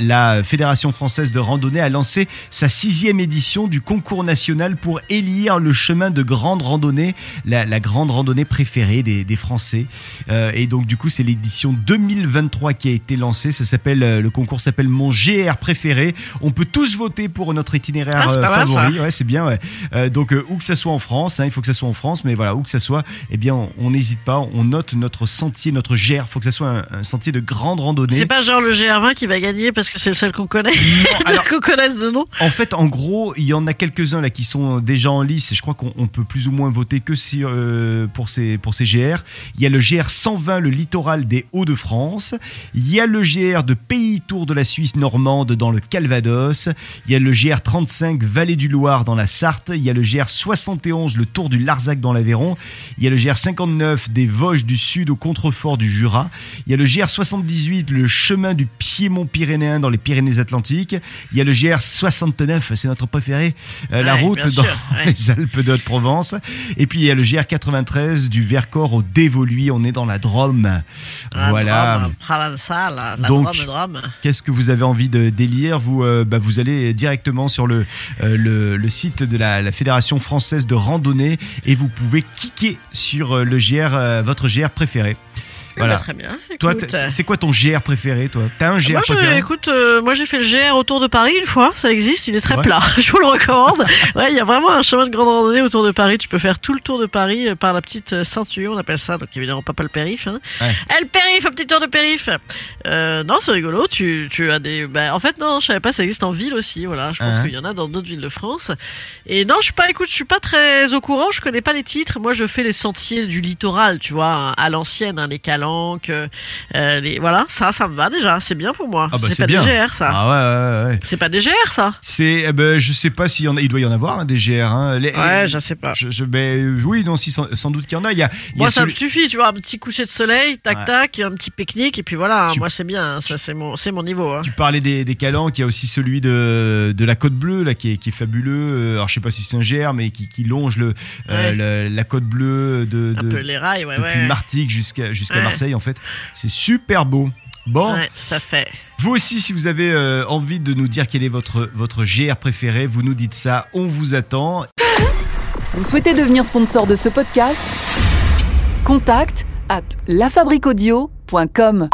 La Fédération française de randonnée a lancé sa sixième édition du concours national pour élire le chemin de grande randonnée, la, la grande randonnée préférée des, des Français. Euh, et donc du coup, c'est l'édition 2023 qui a été lancée. Ça s'appelle euh, le concours s'appelle Mon GR préféré. On peut tous voter pour notre itinéraire Ah, c'est euh, mal, favori. Ouais, c'est bien. Ouais. Euh, donc euh, où que ça soit en France, hein, il faut que ça soit en France, mais voilà où que ça soit, eh bien on- on n'hésite pas. On note notre sentier, notre GR. Il faut que ça soit un, un sentier de grande randonnée. C'est pas genre le GR20 qui va gagner parce que c'est le seul qu'on connaît. qu'on connaisse de nom. En fait, en gros, il y en a quelques-uns là qui sont déjà en lice et je crois qu'on on peut plus ou moins voter que si, euh, pour, ces, pour ces GR. Il y a le GR 120, le littoral des Hauts-de-France. Il y a le GR de Pays Tour de la Suisse normande dans le Calvados. Il y a le GR 35, Vallée du Loir dans la Sarthe. Il y a le GR 71, le Tour du Larzac dans l'Aveyron. Il y a le GR 59 des Vosges du Sud au contrefort du Jura. Il y a le GR 78, le chemin du Piémont pyrénéen dans les Pyrénées-Atlantiques. Il y a le GR 69, c'est notre préféré, euh, la route dans ouais. les Alpes de Haute-Provence. Et puis il y a le GR 93 du Vercors au Dévoluy, on est dans la Drôme. La voilà. Drôme, provençale, la Donc, Drôme, Drôme. Qu'est-ce que vous avez envie de délire? Vous, euh, bah, vous allez directement sur le, euh, le, le site de la, la Fédération française de randonnée et vous pouvez cliquer sur le GR, euh, votre GR préféré. Ben, Voilà. très bien. Toi, Écoute, c'est quoi ton GR préféré, toi? T'as un GR moi, préféré? écoute, euh, moi j'ai fait le GR autour de Paris une fois, ça existe, il est, très plat, je vous le recommande. Ouais, il y a vraiment un chemin de grande randonnée autour de Paris, tu peux faire tout le tour de Paris euh, par la petite euh, ceinture, on appelle ça, donc évidemment pas, pas le périph. Hein. Ouais. Eh, le périph, un petit tour de périph euh, Non, c'est rigolo, tu, tu as des... bah, en fait, non, je savais pas, ça existe en ville aussi, voilà, je pense qu'il y en a dans d'autres villes de France. Et non, je suis pas, écoute, je suis pas très au courant, je connais pas les titres, moi je fais les sentiers du littoral, tu vois, à l'ancienne, hein, les calanques, euh, euh, les... voilà, ça, ça me va déjà, c'est bien pour moi. Ah bah, c'est pas bien. des GR, ça. Ah ouais, ouais, ouais. C'est pas des GR, ça C'est, eh ben, je sais pas s'il y en a, il doit y en avoir hein, des GR. Hein. Les- Ouais, je sais pas. je, je- ben, oui, non, si, sans, sans doute qu'il y en a. Il y a, y Moi, a ça celui- me suffit, tu vois, un petit coucher de soleil, tac Ouais. tac, un petit pique-nique, et puis voilà, Tu- moi c'est bien, hein, ça c'est mon, c'est mon niveau. hein. Tu parlais des, des calanques, il y a aussi celui de, de la Côte Bleue là, qui, est, qui est fabuleux. Euh, Alors je sais pas si c'est un GR, mais qui, qui longe le, euh, la Côte Bleue de, Un de- peu les rails, ouais, depuis. Martigues jusqu'à jusqu'à. Marseille en fait. C'est super beau. Bon, Ouais, fait. vous aussi, si vous avez euh, envie de nous dire quel est votre, votre GR préféré, vous nous dites ça, on vous attend. Vous souhaitez devenir sponsor de ce podcast? Contact à lafabriquaudio.com.